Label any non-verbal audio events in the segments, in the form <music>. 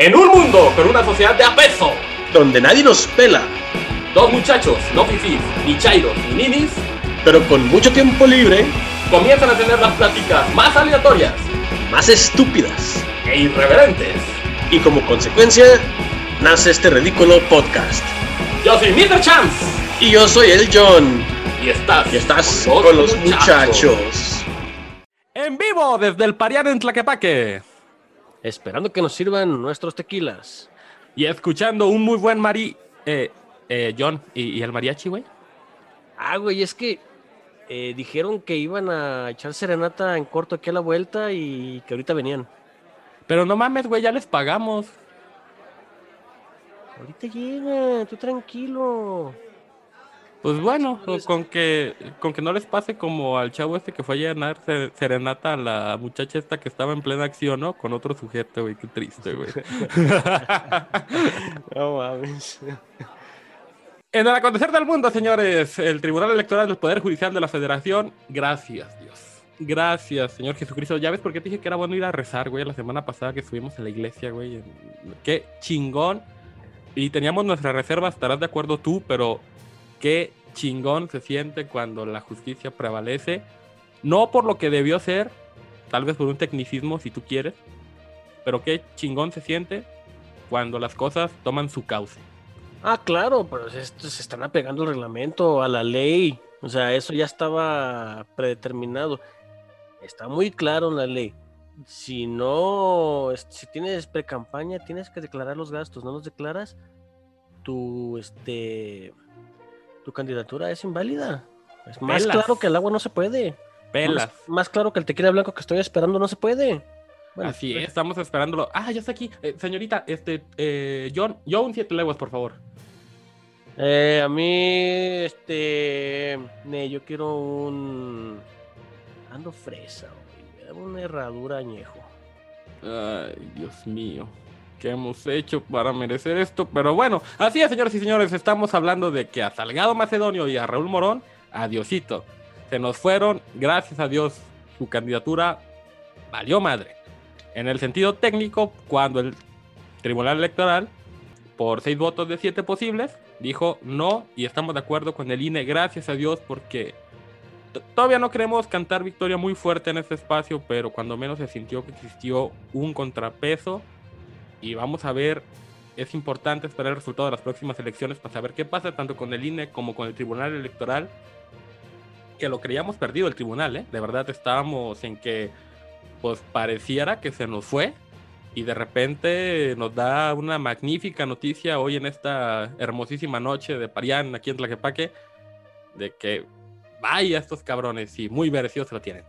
En un mundo con una sociedad de apeso, donde nadie nos pela, dos muchachos, no fifís, ni chairos, ni ninis, pero con mucho tiempo libre, comienzan a tener las pláticas más aleatorias, más estúpidas e irreverentes. Y como consecuencia, nace este ridículo podcast. Yo soy Mr. Chance. Y yo soy el John. Y estás, y estás con, los, muchachos. En vivo desde el Parián en Tlaquepaque. Esperando que nos sirvan nuestros tequilas. Y escuchando un muy buen mari... Eh, eh, John, ¿y, el mariachi, güey? Ah, güey, es que eh, dijeron que iban a echar serenata en corto aquí a la vuelta y que ahorita venían. Pero no mames, güey, ya les pagamos. Ahorita llega, tú tranquilo. Pues bueno, con que, con que no les pase como al chavo este que fue a llenar serenata a la muchacha esta que estaba en plena acción, ¿no? Con otro sujeto, güey, qué triste, güey. <laughs> no mames. En el acontecer del mundo, señores, el Tribunal Electoral del Poder Judicial de la Federación, gracias, Dios. Gracias, Señor Jesucristo. Ya ves por qué te dije que era bueno ir a rezar, güey, la semana pasada que estuvimos en la iglesia, güey. Qué chingón. Y teníamos nuestras reservas, estarás de acuerdo tú, pero qué chingón se siente cuando la justicia prevalece. No por lo que debió ser, tal vez por un tecnicismo si tú quieres, pero qué chingón se siente cuando las cosas toman su cauce. Ah, claro, pero se están apegando al reglamento, a la ley. O sea, eso ya estaba predeterminado. Está muy claro en la ley. Si no, si tienes pre-campaña, tienes que declarar los gastos. No los declaras, tu, este, tu candidatura es inválida. Es más claro que el agua no se puede. Pelas. Más, claro que el tequila blanco que estoy esperando no se puede. Así es, estamos esperándolo. Ah, ya está aquí. Eh, señorita, este, eh, John, un siete leguas, por favor. Eh, a mí, este, yo quiero un, ando fresa, una herradura añejo. Ay, Dios mío que hemos hecho para merecer esto. Pero bueno, así es, señores y señores, estamos hablando de que a Salgado Macedonio y a Raúl Morón, adiosito. Se nos fueron, gracias a Dios, su candidatura valió madre. En el sentido técnico, cuando el Tribunal Electoral, por seis votos de siete posibles, dijo no y estamos de acuerdo con el INE, gracias a Dios, porque todavía no queremos cantar victoria muy fuerte en este espacio, pero cuando menos se sintió que existió un contrapeso y vamos a ver, es importante esperar el resultado de las próximas elecciones para saber qué pasa tanto con el INE como con el Tribunal Electoral, que lo creíamos perdido el tribunal, ¿eh? De verdad estábamos en que, pues pareciera que se nos fue y de repente nos da una magnífica noticia hoy en esta hermosísima noche de Parián, aquí en Tlaquepaque, de que vaya estos cabrones y muy merecidos se lo tienen.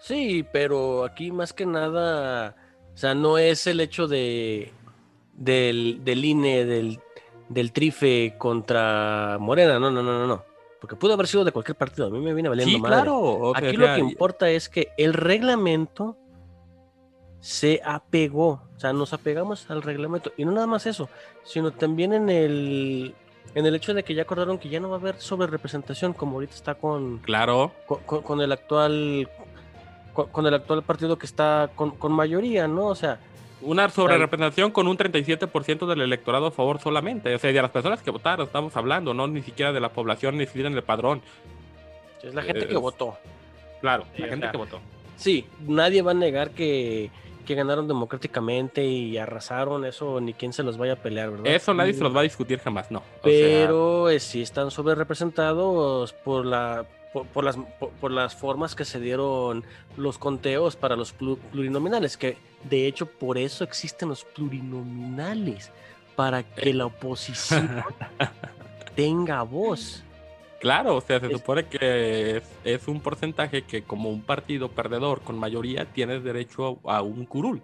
Sí, pero aquí más que nada o sea, no es el hecho de del, del INE, del, del trife contra Morena, no, no, no, no, no. Porque pudo haber sido de cualquier partido, a mí me viene valiendo sí, Claro, Aquí lo que importa es que el reglamento se apegó, o sea, nos apegamos al reglamento. Y no nada más eso, sino también en el, en el hecho de que ya acordaron que ya no va a haber sobre representación como ahorita está con, claro. con el actual con, el actual partido que está con, mayoría, ¿no? O sea... Una sobrerepresentación con un 37% del electorado a favor solamente. O sea, de las personas que votaron, estamos hablando, no ni siquiera de la población ni siquiera en el padrón. Es la gente que votó. Claro, la gente que votó. Sí, nadie va a negar que, que ganaron democráticamente y arrasaron eso, ni quién se los vaya a pelear, ¿verdad? Eso nadie se los va a discutir jamás, no. Pero eh, sí están sobre representados por la por, las, por, las formas que se dieron los conteos para los plurinominales, que de hecho por eso existen los plurinominales, para que la oposición <laughs> tenga voz. Claro, o sea, se supone que es, un porcentaje que como un partido perdedor con mayoría tienes derecho a, un curul.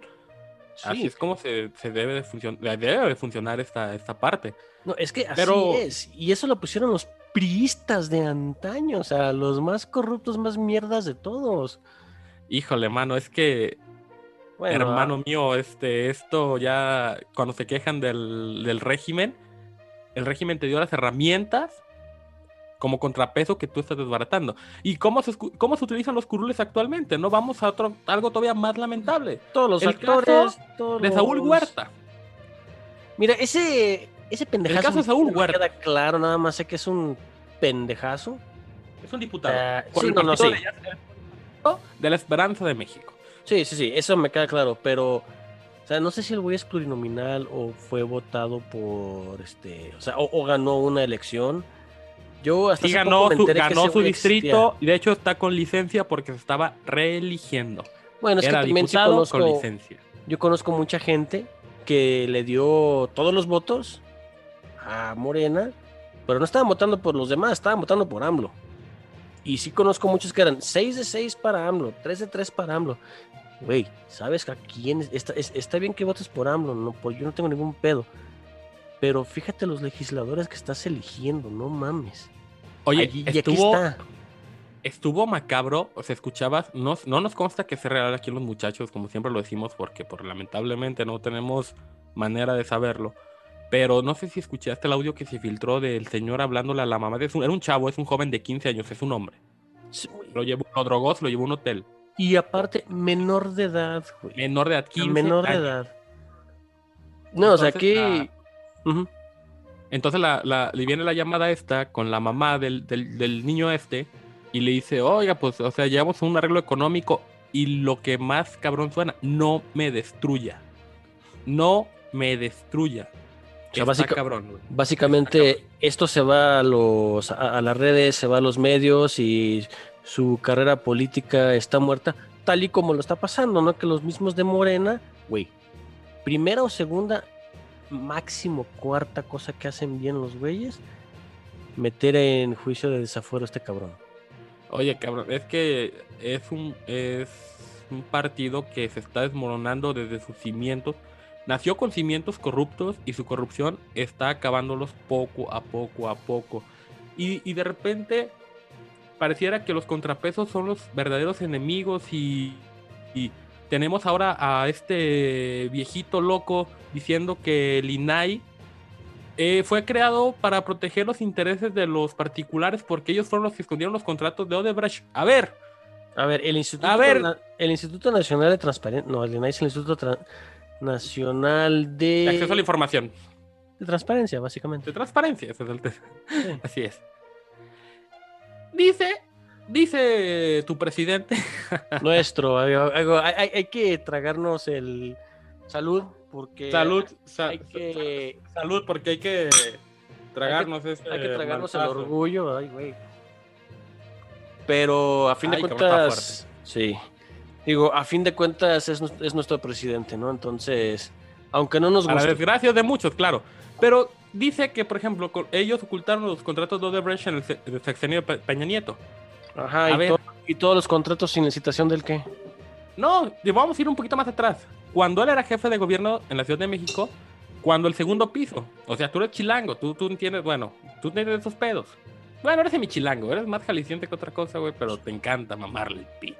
Así es como se, debe, de funcionar, debe funcionar esta, esta parte. No, es que así es. Y eso lo pusieron los priistas de antaño, o sea, los más corruptos, más mierdas de todos. Híjole, mano, es que, hermano ah. mío, este, esto ya, cuando se quejan del, régimen, el régimen te dio las herramientas como contrapeso que tú estás desbaratando. ¿Y cómo se, cómo se utilizan los curules actualmente? No vamos a otro, algo todavía más lamentable. Todos los actores. de Saúl Huerta. Mira, ese, ese pendejazo. El caso de Saúl no Huerta. queda claro, nada más sé que es un pendejazo. Es un diputado. Por sí, no, no, sí. de, la Esperanza de México. Sí, sí, sí, eso me queda claro, pero. O sea, no sé si el güey es plurinominal o fue votado por este. O sea, o, o ganó una elección. Yo hasta Sí, hace ganó poco me su, enteré que ganó su distrito existía. y de hecho está con licencia porque se estaba reeligiendo. Bueno, es que también sí conozco. con licencia. Yo conozco mucha gente que le dio todos los votos a Morena, pero no estaban votando por los demás, estaban votando por AMLO. Y sí conozco muchos que eran 6 de 6 para AMLO, 3 de 3 para AMLO. Güey, ¿sabes a quién? es- Está, es- está bien que votes por AMLO, no, por, yo no tengo ningún pedo. Pero fíjate los legisladores que estás eligiendo, no mames. Oye, Allí- y aquí estuvo, está. estuvo macabro, o sea, escuchabas, no, no nos consta que sea real aquí los muchachos, como siempre lo decimos, porque por, lamentablemente no tenemos manera de saberlo. Pero no sé si escuchaste el audio que se filtró del señor hablándole a la mamá. de su- era un chavo, es un joven de 15 años, es un hombre. Sí. Lo, llevó, lo drogó, se lo llevó a un hotel. Y aparte, menor de edad, güey. Menor de edad, 15 menor de edad. No, o sea, aquí. Entonces la, la- le viene la llamada esta con la mamá del, del- del niño este y le dice, oiga, pues, o sea, llevamos un arreglo económico y lo que más cabrón suena, no me destruya. No me destruya. O sea, Está básica- cabrón, güey. Básicamente, esto se va a, los, a, a las redes, se va a los medios y su carrera política está muerta, tal y como lo está pasando, ¿no? Que los mismos de Morena, güey, primera o segunda, máximo cuarta cosa que hacen bien los güeyes, meter en juicio de desafuero a este cabrón. Oye, cabrón, es que es un, es un partido que se está desmoronando desde sus cimientos. Nació con cimientos corruptos y su corrupción está acabándolos poco a poco a poco. Y, y de repente pareciera que los contrapesos son los verdaderos enemigos y, y tenemos ahora a este viejito loco diciendo que el INAI eh, fue creado para proteger los intereses de los particulares porque ellos fueron los que escondieron los contratos de Odebrecht. A ver, A ver, el Instituto, A ver. El Instituto Nacional de Transparencia, no, el INAI es el Instituto Nacional de, acceso a la información. de Transparencia, básicamente. De transparencia, ese es el te- Sí. <laughs> Así es. Dice, dice tu presidente. <laughs> Nuestro, hay, hay- que tragarnos el salud porque salud, sa- hay que, salud, porque hay que tragarnos este hay que tragarnos el orgullo, ay, güey. Pero a fin de Ay, cuentas, sí. Digo, a fin de cuentas es, es nuestro presidente, ¿no? Entonces, aunque no nos A la guste, desgracia de muchos, claro. Pero dice que, por ejemplo, ellos ocultaron los contratos de Odebrecht en el, se- el sexenio de Pe- Peña Nieto. ajá, y, ver. y todos los contratos sin licitación del qué. No, vamos a ir un poquito más atrás. Cuando él era jefe de gobierno en la Ciudad de México, cuando el segundo piso, o sea, tú eres chilango, tú, tú entiendes, bueno, tú tienes esos pedos. Bueno, eres mi chilango, eres más jalisciente que otra cosa, güey, pero te encanta mamarle el pito.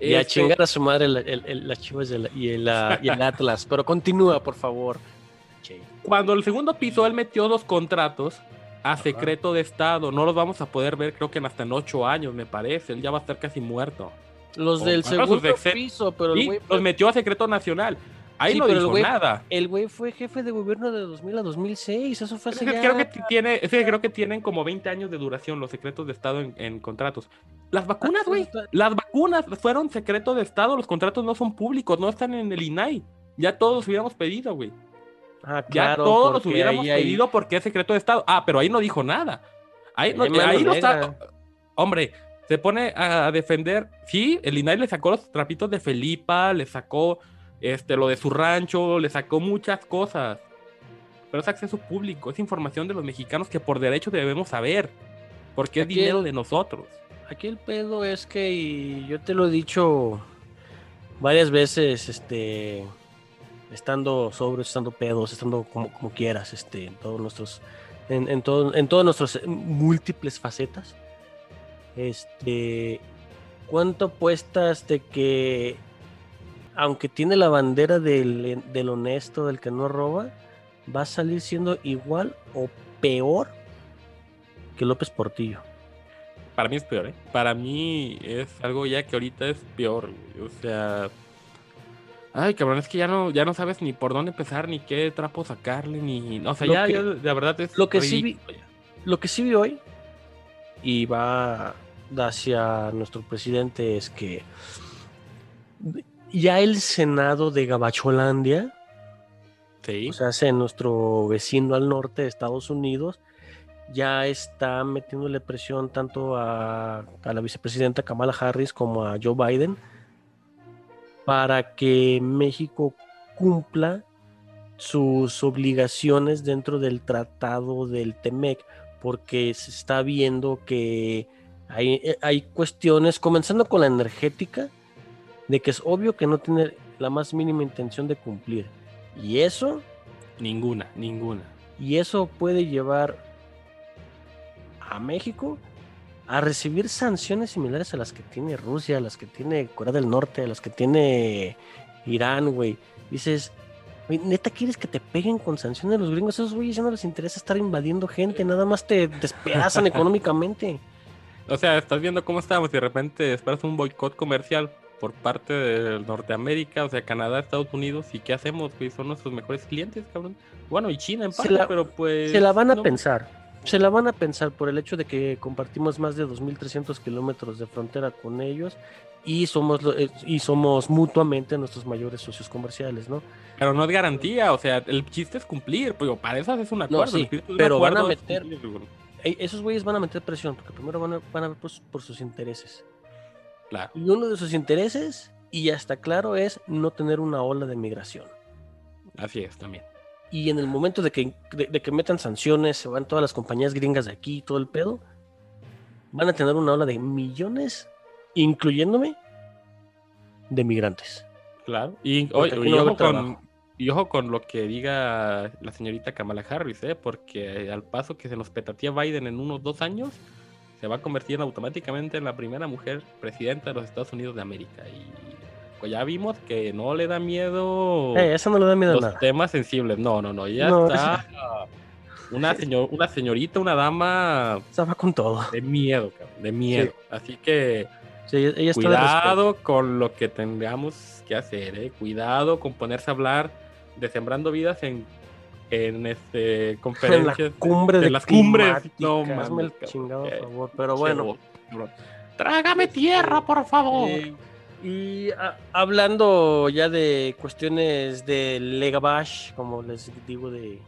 Y a Este, chingar a su madre el- el- el- las chivas y, el, y el <laughs> Atlas. Pero continúa, por favor. Cuando el segundo piso, él metió dos contratos a secreto de Estado. No los vamos a poder ver, creo que en hasta en ocho años, me parece. Él ya va a estar casi muerto. Los O del segundo piso, pero el güey los fue- metió a secreto nacional. Ahí Sí, no el dijo güey- nada. El güey fue jefe de gobierno de 2000 a 2006. Eso fue Es hace que ya... creo que tiene, es que creo que tienen como 20 años de duración los secretos de Estado en, en contratos. Las vacunas, Ah, güey. Las vacunas fueron secreto de Estado. Los contratos no son públicos, no están en el INAI. Ya todos los hubiéramos pedido, güey. Ah, Ya todos los hubiéramos ahí pedido porque es secreto de Estado. Ah, pero ahí no dijo nada. Ahí no, ahí no está. Hombre, se pone a defender. Sí, el INAI le sacó los trapitos de Felipa, le sacó este, lo de su rancho, le sacó muchas cosas. Pero es acceso público, es información de los mexicanos que por derecho debemos saber. Porque es dinero de nosotros. Aquí el pedo es que, y yo te lo he dicho varias veces, este, estando sobres, estando pedos, estando como, quieras, este, en todos nuestros, en, en, todo- en todas nuestras múltiples facetas. Este, ¿cuánto apuestas de que, aunque tiene la bandera del, del honesto, del que no roba, va a salir siendo igual o peor que López Portillo? Para mí es peor, ¿eh? Para mí es algo ya que ahorita es peor, güey. O sea, Ay, cabrón, es que ya no, ya no sabes ni por dónde empezar, ni qué trapo sacarle, ni. O sea, ya, que- ya, la verdad es. lo que sí vi-. Lo que sí vi hoy y va hacia nuestro presidente es que ya el Senado de Gabacholandia, Sí. o sea, nuestro vecino al norte de Estados Unidos, ya está metiéndole presión tanto a, a la vicepresidenta Kamala Harris como a Joe Biden para que México cumpla sus obligaciones dentro del tratado del TEMEC, porque se está viendo que hay, hay cuestiones, comenzando con la energética, de que es obvio que no tiene la más mínima intención de cumplir. Y eso Ninguna, ninguna. y eso puede llevar a México a recibir sanciones similares a las que tiene Rusia, a las que tiene Corea del Norte, a las que tiene Irán, güey. Dices, güey, neta quieres que te peguen con sanciones los gringos, esos güeyes ya no les interesa estar invadiendo gente, nada más te despedazan <laughs> económicamente. O sea, estás viendo cómo estamos y de repente esperas un boicot comercial por parte de Norteamérica, o sea, Canadá, Estados Unidos, ¿y qué hacemos? güey? son nuestros mejores clientes, cabrón. Bueno, y China en parte, la- pero pues... Se la van a no. pensar. Se la van a pensar por el hecho de que compartimos más de 2.300 kilómetros de frontera con ellos y somos, eh, y somos mutuamente nuestros mayores socios comerciales, ¿no? Pero no es garantía, o sea, el chiste es cumplir, pero para eso es un acuerdo. sí, de un pero van a es meter- Esos güeyes van a meter presión porque primero van a, van a ver por, sus- por sus intereses. Claro. Y uno de sus intereses, y ya está claro, es no tener una ola de migración. Así es, también. Y en el momento de que, de, de que metan sanciones, se van todas las compañías gringas de aquí y todo el pedo, van a tener una ola de millones, incluyéndome, de migrantes. Claro. Y, no ojo con, y ojo con lo que diga la señorita Kamala Harris, ¿eh? porque al paso que se nos petatía Biden en unos dos años, se va a convertir automáticamente en la primera mujer presidenta de los Estados Unidos de América. Y pues ya vimos que no le da miedo Eh, eso no le da miedo a los nada. temas sensibles. No, no, no. Ya No, está una, señor, una señorita, una dama va con todo. de miedo, cabrón, de miedo. Así que Sí, ella, ella de cuidado con lo que tengamos que hacer, ¿eh? Cuidado con ponerse a hablar de sembrando vidas en, en este En la conferencias. cumbre de, las cumbres. No, mames, el chingado Eh, favor. Pero bueno, cabrón. Trágame tierra, por favor. Eh, y a- hablando ya de cuestiones de Legabash, como les digo de,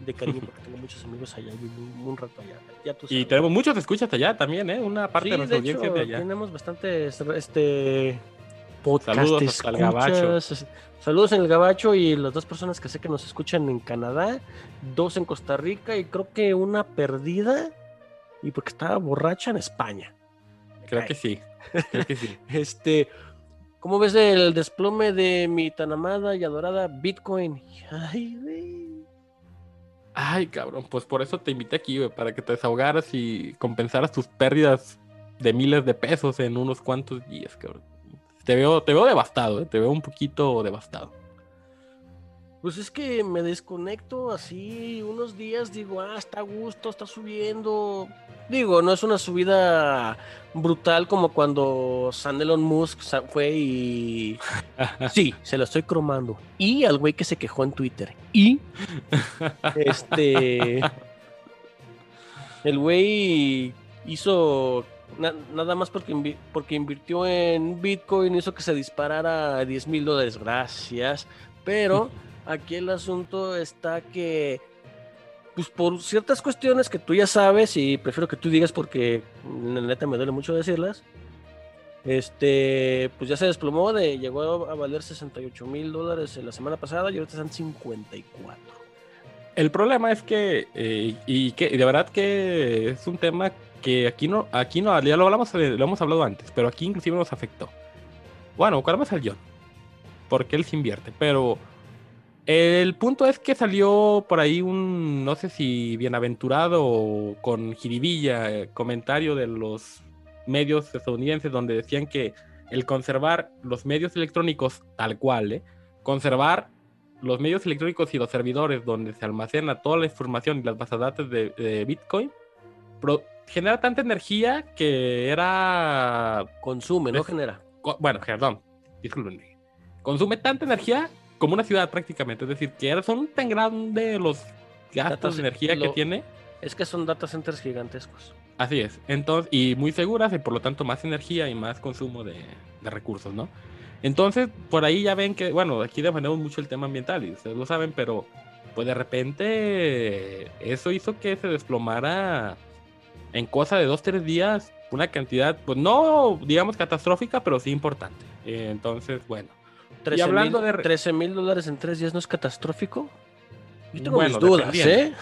de cariño, porque tengo muchos amigos allá, viví un, un rato allá. Ya tú y tenemos muchos escuchas allá también, ¿eh? Una parte Sí, de nuestra de audiencia de allá. tenemos bastantes este, podcast Saludos el gabacho. Saludos en el Gabacho y las dos personas que sé que nos escuchan en Canadá, dos en Costa Rica y creo que una perdida y porque estaba borracha en España. Creo Ay. que sí. Creo que sí. <laughs> Este, ¿cómo ves el desplome de mi tan amada y adorada Bitcoin? Ay, güey. Ay, cabrón, pues por eso te invité aquí, güey, para que te desahogaras y compensaras tus pérdidas de miles de pesos en unos cuantos días, cabrón. Te veo, te veo devastado, ¿eh? te veo un poquito devastado. Pues es que me desconecto así unos días, digo, ah, está a gusto, está subiendo. Digo, no es una subida brutal como cuando San Elon Musk fue y... <laughs> Sí, se lo estoy cromando. Y al güey que se quejó en Twitter. Y... <laughs> Este... El güey hizo na- nada más porque, porque invirtió en Bitcoin, hizo que se disparara a 10 mil dólares. Gracias. Pero <laughs> aquí el asunto está que, pues por ciertas cuestiones que tú ya sabes y prefiero que tú digas porque la neta me duele mucho decirlas. Este, pues ya se desplomó de, llegó a valer 68 mil dólares en la semana pasada y ahorita están 54. El problema es que, eh, y que de verdad que es un tema que aquí no, aquí no, ya lo hablamos, eh, lo hemos hablado antes, pero aquí inclusive nos afectó. Bueno, ¿cuál más al John? Porque él se invierte, pero el punto es que salió por ahí un, no sé si bienaventurado o con jiribilla, eh, comentario de los medios estadounidenses donde decían que el conservar los medios electrónicos tal cual, ¿eh? conservar los medios electrónicos y los servidores donde se almacena toda la información y las bases de datos de, Bitcoin pro- genera tanta energía que era Consume, no genera. bueno, perdón, consume tanta energía como una ciudad prácticamente. Es decir, que son tan grandes los gastos de energía que tiene. Es que son data centers gigantescos. Así es. Entonces, y muy seguras y por lo tanto más energía y más consumo de, de recursos, ¿no? Entonces, por ahí ya ven que, bueno, aquí defendemos mucho el tema ambiental y ustedes lo saben, pero pues de repente eso hizo que se desplomara en cosa de dos, tres días una cantidad, pues no digamos catastrófica, pero sí importante. entonces, bueno. 13 y hablando de 13 mil dólares en tres días no es catastrófico. Yo tengo mis dudas, ¿eh?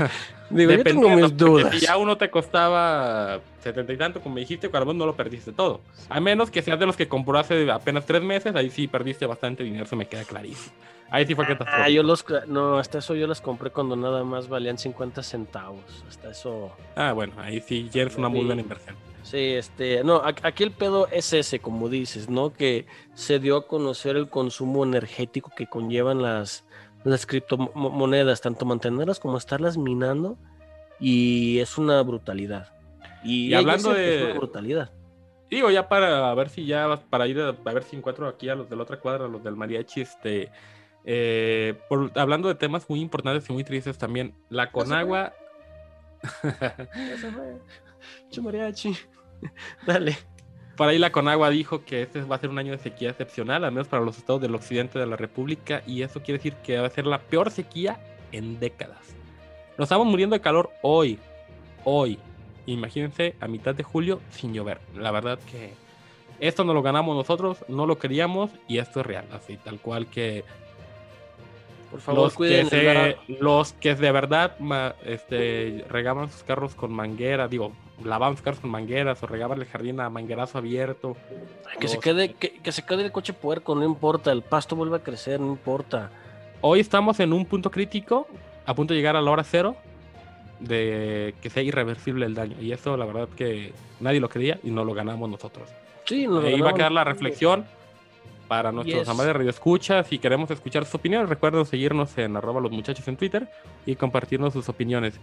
<laughs> Digo, yo tengo mis dudas. Si ya uno te costaba setenta y tanto, como dijiste, cuando no lo perdiste todo. A menos que seas de los que compró hace apenas tres meses, ahí sí perdiste bastante dinero, eso me queda clarísimo. Ahí sí fue Ah, yo los. No, hasta eso yo las compré cuando nada más valían 50 centavos. Hasta eso. Ah, bueno, ahí sí ya es una muy buena inversión. Sí, este. No, aquí el pedo es ese, como dices, ¿no? Que se dio a conocer el consumo energético que conllevan las, las criptomonedas, tanto mantenerlas como estarlas minando. Y es una brutalidad. Y, hablando de. Una brutalidad. Digo, ya para ver si ya, para ir a, a, ver si encuentro aquí a los de la otra cuadra, a los del mariachi, este eh, hablando de temas muy importantes y muy tristes también, la Conagua. <laughs> Chumariachi. <laughs> Dale. Por ahí la Conagua dijo que este va a ser un año de sequía excepcional, al menos para los estados del occidente de la República, y eso quiere decir que va a ser la peor sequía en décadas. Nos estamos muriendo de calor hoy, hoy. Imagínense a mitad de julio sin llover. La verdad que esto no lo ganamos nosotros, no lo queríamos y esto es real, así tal cual que por favor, los que, los que de verdad este, regaban sus carros con manguera, digo, lavaban sus carros con mangueras o regaban el jardín a manguerazo abierto. Que, se quede, que, se quede el coche puerco, no importa, el pasto vuelve a crecer, no importa. Hoy estamos en un punto crítico, a punto de llegar a la hora cero, de que sea irreversible el daño. Y eso la verdad que nadie lo creía y no lo ganamos nosotros. Sí, Ahí va a quedar la reflexión para nuestros amables de Radio Escucha. Si queremos escuchar sus opiniones, recuerden seguirnos en arroba los muchachos en Twitter y compartirnos sus opiniones.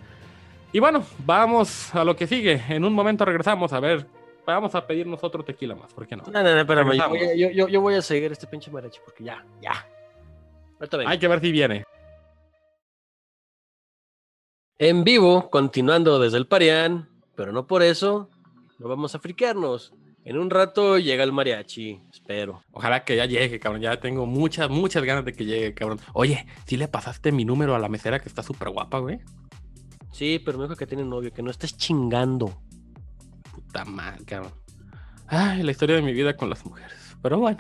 Y bueno, vamos a lo que sigue. En un momento regresamos a ver. Vamos a pedirnos otro tequila más, ¿por qué no? No, no, no, espérame. Yo, yo, yo, voy a seguir este pinche mariachi porque ya, ya. Hay que ver si viene. En vivo, continuando desde el Parián, pero no por eso, no vamos a friquearnos. En un rato llega el mariachi, espero. Ojalá que ya llegue, cabrón. Ya tengo muchas, muchas ganas de que llegue, cabrón. Oye, ¿sí le pasaste mi número a la mesera que está súper guapa, güey? Sí, pero me dijo que tiene novio, que no estés chingando. Puta madre, cabrón. Ay, la historia de mi vida con las mujeres. Pero bueno,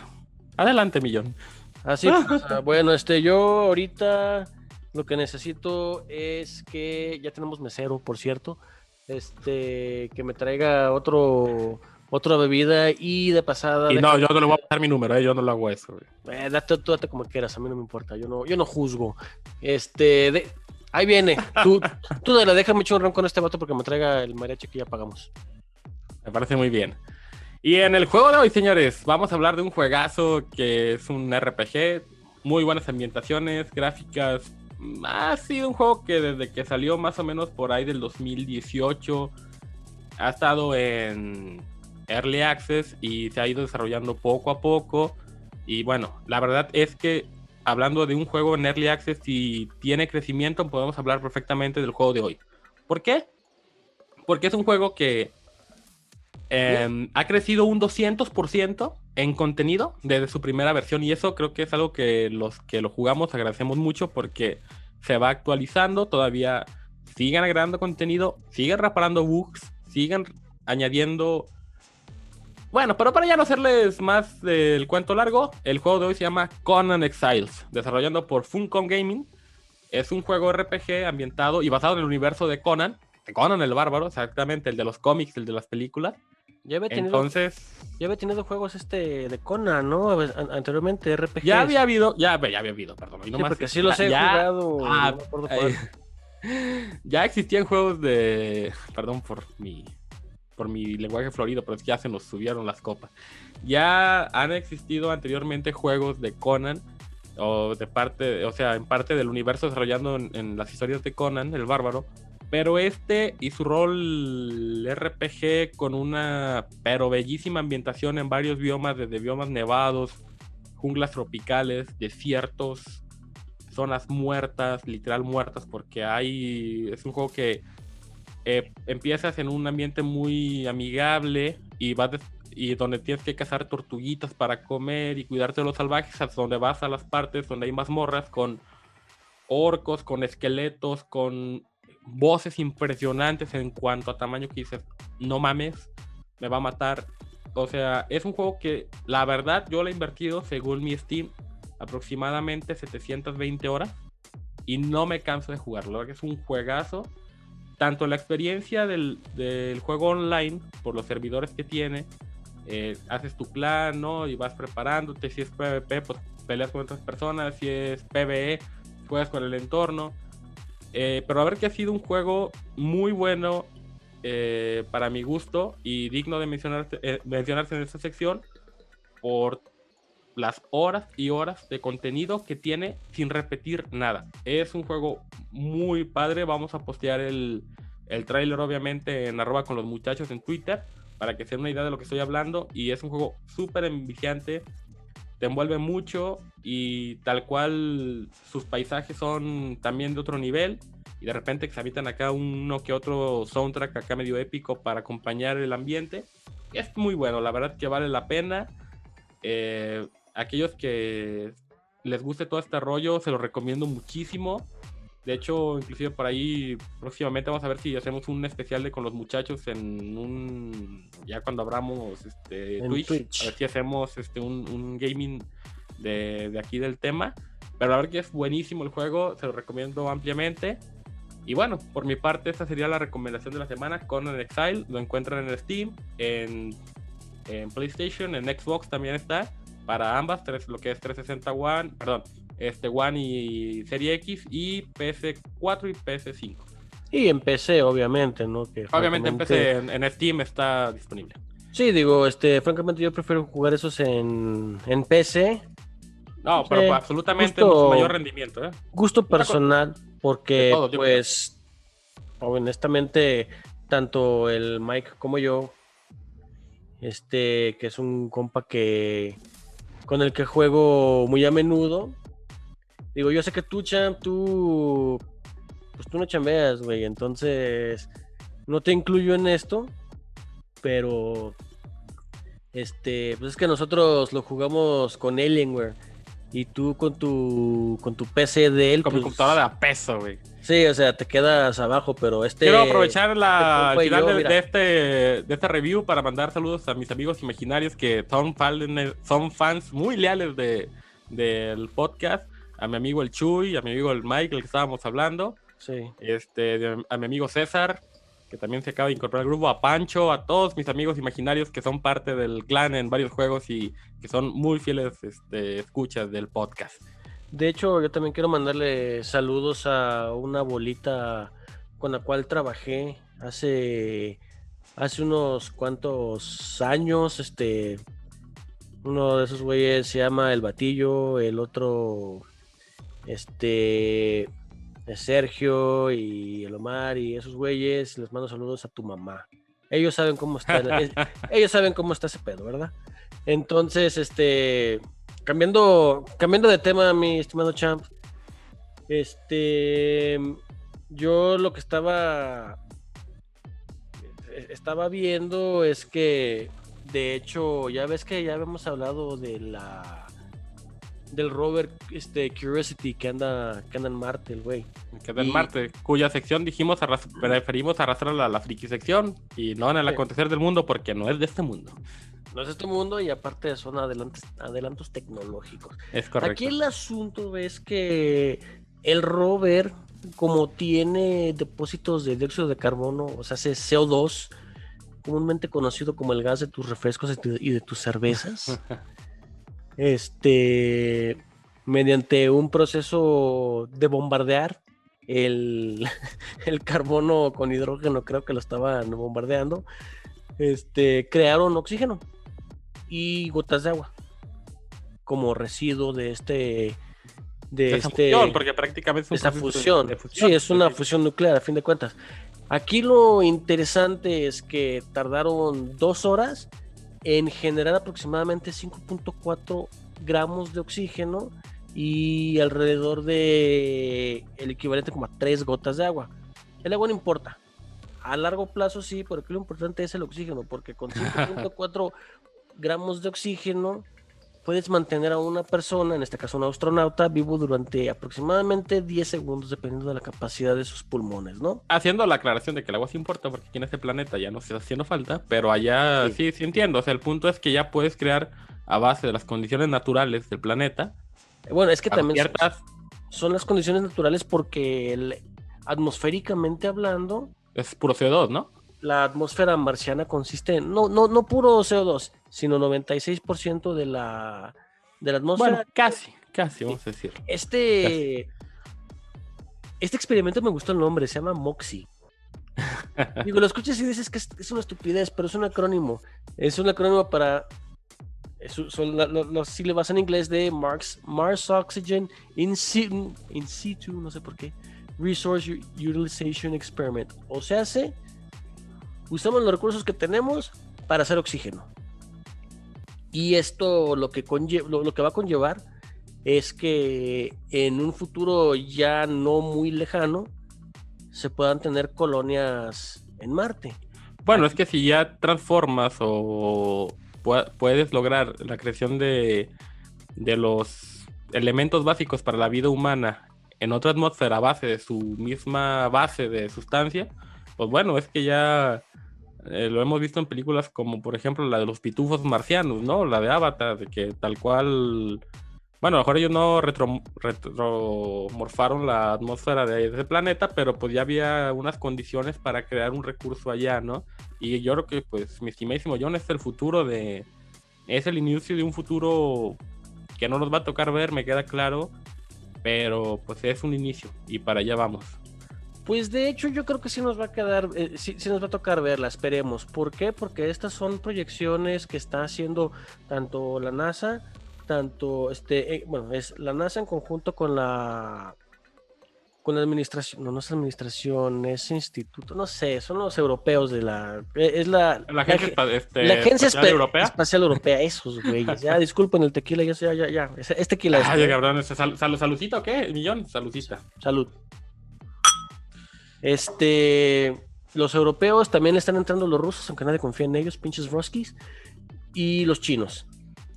adelante, millón. Así, ah, bueno, este, yo ahorita lo que necesito es que ya tenemos mesero, por cierto. Este, que me traiga otro otra bebida y de pasada. Y no, yo no le voy a pasar mi número, eh, yo no lo hago eso. Eh, date, tú date como quieras, a mí no me importa, yo no, yo no juzgo. Este, de, ahí viene. Tú, tú la déjame echar un ron con este vato porque me traiga el mariachi que ya pagamos. Me parece muy bien. Y en el juego de hoy, señores, vamos a hablar de un juegazo que es un RPG, muy buenas ambientaciones, gráficas. Ha sido un juego que desde que salió más o menos por ahí del 2018 ha estado en Early Access y se ha ido desarrollando poco a poco. Y bueno, la verdad es que hablando de un juego en Early Access y tiene crecimiento, podemos hablar perfectamente del juego de hoy. ¿Por qué? Porque es un juego que em, ha crecido un 200% en contenido desde su primera versión y eso creo que es algo que los que lo jugamos agradecemos mucho porque se va actualizando, todavía siguen agregando contenido, siguen reparando bugs, siguen añadiendo bueno, pero para ya no hacerles más del cuento largo, el juego de hoy se llama Conan Exiles, desarrollado por Funcom Gaming. Es un juego RPG ambientado y basado en el universo de Conan, Conan el bárbaro, exactamente, el de los cómics, el de las películas. Ya había tenido, Entonces, ya había tenido juegos este de Conan, ¿no? Anteriormente RPG. Ya había habido, ya, ya había habido, perdón. No sí, porque sí los he jugado. Ah, <laughs> ya existían juegos de, perdón por mi por mi lenguaje florido, pero es que ya se nos subieron las copas. Ya han existido anteriormente juegos de Conan, o de parte, o sea, en parte del universo desarrollando en, las historias de Conan, el bárbaro, pero este y su rol RPG con una pero bellísima ambientación en varios biomas, desde biomas nevados, junglas tropicales, desiertos, zonas muertas, literal muertas, porque hay, es un juego que eh, empiezas en un ambiente muy amigable y vas y donde tienes que cazar tortuguitas para comer y cuidarte de los salvajes, hasta donde vas a las partes donde hay mazmorras con orcos, con esqueletos, con voces impresionantes en cuanto a tamaño que dices, no mames, me va a matar. O sea, es un juego que la verdad yo lo he invertido según mi Steam aproximadamente 720 horas y no me canso de jugarlo. Es un juegazo. Tanto la experiencia del, juego online, por los servidores que tiene, eh, haces tu clan, ¿no? Y vas preparándote. Si es PvP, pues peleas con otras personas. Si es PvE, juegas con el entorno. Eh, pero a ver que ha sido un juego muy bueno eh, para mi gusto y digno de mencionarse, mencionarse en esta sección por las horas y horas de contenido que tiene sin repetir nada. Es un juego muy padre. Vamos a postear el, el tráiler obviamente en arroba con los muchachos en Twitter para que se den una idea de lo que estoy hablando. Y es un juego súper enviciante, te envuelve mucho y tal cual sus paisajes son también de otro nivel. Y de repente se habitan acá uno que otro soundtrack acá medio épico para acompañar el ambiente. Es muy bueno, la verdad que vale la pena. Eh, aquellos que les guste todo este rollo, se lo recomiendo muchísimo. De hecho, inclusive por ahí próximamente vamos a ver si hacemos un especial de con los muchachos en un ya cuando abramos este Twitch, a ver si hacemos este un, gaming de, de, aquí del tema. Pero a ver que es buenísimo el juego, se lo recomiendo ampliamente. Y bueno, por mi parte, esta sería la recomendación de la semana. con el Exile lo encuentran en Steam, en, en PlayStation, en Xbox también está para ambas, lo que es 360 One, perdón, este One y Serie X y PS4 y PS5. Y en PC, obviamente, ¿no? Que obviamente en PC, en, Steam está disponible. Sí, digo, este, francamente yo prefiero jugar esos en, en PC. No, pero absolutamente mucho mayor rendimiento, ¿eh? Gusto personal, porque pues, honestamente, tanto el Mike como yo, este, que es un compa que con el que juego muy a menudo. Digo, yo sé que tú, champ, tú. Pues tú no chambeas, güey. Entonces. No te incluyo en esto. Pero. Este. Pues es que nosotros lo jugamos con Alienware. Y tú con tu. Con tu PC de él. Con mi pues computadora de a peso, güey. Sí, o sea, te quedas abajo, pero este. Quiero aprovechar la este final de, este, de este review para mandar saludos a mis amigos imaginarios que son, son fans muy leales de, del podcast. A mi amigo el Chuy, a mi amigo el Mike, el que estábamos hablando. Sí. Este, a mi amigo César, que también se acaba de incorporar al grupo, a Pancho, a todos mis amigos imaginarios que son parte del clan en varios juegos y que son muy fieles este, escuchas del podcast. De hecho, yo también quiero mandarle saludos a una bolita con la cual trabajé hace, hace unos cuantos años. Este, uno de esos güeyes se llama El Batillo, el otro, este, es Sergio y el Omar y esos güeyes. Les mando saludos a tu mamá. Ellos saben cómo está, <laughs> ellos saben cómo está ese pedo, ¿verdad? Entonces, este, cambiando, cambiando de tema, mi estimado champ. Este, yo lo que estaba estaba viendo es que, de hecho, ya ves que ya habíamos hablado de la del rover este Curiosity que anda que anda en Marte el güey que anda en Marte cuya sección dijimos preferimos arrastrarla a la friki sección y no en el acontecer del mundo porque no es de este mundo no es este mundo y aparte son adelantos, adelantos tecnológicos. Es correcto. Aquí el asunto es que el rover, como tiene depósitos de dióxido de carbono, o sea, hace CO2, comúnmente conocido como el gas de tus refrescos y de tus cervezas, <laughs> este, mediante un proceso de bombardear el, <laughs> el carbono con hidrógeno, creo que lo estaban bombardeando, este, crearon oxígeno y gotas de agua como residuo de este de, este fusión, porque prácticamente es esa fusión. De, fusión. Sí, es una fusión nuclear a fin de cuentas. Aquí lo interesante es que tardaron dos horas en generar aproximadamente 5.4 gramos de oxígeno y alrededor de el equivalente como a 3 gotas de agua. El agua no importa. A largo plazo sí, pero lo importante es el oxígeno, porque con <laughs> 5.4 gramos de oxígeno puedes mantener a una persona, en este caso un astronauta, vivo durante aproximadamente 10 segundos, dependiendo de la capacidad de sus pulmones, ¿no? Haciendo la aclaración de que el agua sí importa, porque aquí en este planeta ya no se está haciendo falta, pero allá sí. sí, sí entiendo. O sea, el punto es que ya puedes crear a base de las condiciones naturales del planeta. Bueno, es que también son, son, las condiciones naturales porque el, atmosféricamente hablando... Es puro CO2, ¿no? La atmósfera marciana consiste en, no, no, no puro CO2, sino 96% de la, de la atmósfera. Bueno, casi, casi, vamos a decir. Este, este experimento me gustó el nombre, se llama MOXIE. <laughs> Digo, lo escuchas y dices que es, es, una estupidez, pero es un acrónimo. Es un acrónimo para. son las sílabas en inglés de Mars, Mars Oxygen in, situ, in situ, no sé por qué, Resource Utilization Experiment. O sea, se usamos los recursos que tenemos para hacer oxígeno. Y esto lo que, lo, lo que va a conllevar es que en un futuro ya no muy lejano se puedan tener colonias en Marte. Bueno, es que si ya transformas o puedes lograr la creación de, de los elementos básicos para la vida humana en otra atmósfera a base de su misma base de sustancia, pues bueno, es que ya eh, lo hemos visto en películas como por ejemplo la de los pitufos marcianos, ¿no? La de Avatar, de que tal cual... Bueno, a lo mejor ellos no retro, retromorfaron la atmósfera de ese planeta, pero pues ya había unas condiciones para crear un recurso allá, ¿no? Y yo creo que, pues, mi estimadísimo John es el futuro de... Es el inicio de un futuro que no nos va a tocar ver, me queda claro, pero pues es un inicio y para allá vamos. Pues de hecho yo creo que sí nos va a quedar, eh, sí, sí, nos va a tocar verla, esperemos. ¿Por qué? Porque estas son proyecciones que está haciendo tanto la NASA, tanto este, eh, bueno, es la NASA en conjunto con la con la administración, no, no es administración, es instituto, no sé, son los europeos de la, es la, la agencia, la, este, la agencia espacial europea. espacial europea, esos güeyes, ya disculpen el tequila, ya, ya, ya, ya, es tequila. <laughs> Ay, es, cabrón, sal, sal, ¿saludcita o qué? Millón, saludcita. Salud. Este, los europeos también están entrando los rusos, aunque nadie confía en ellos, pinches ruskis, y los chinos.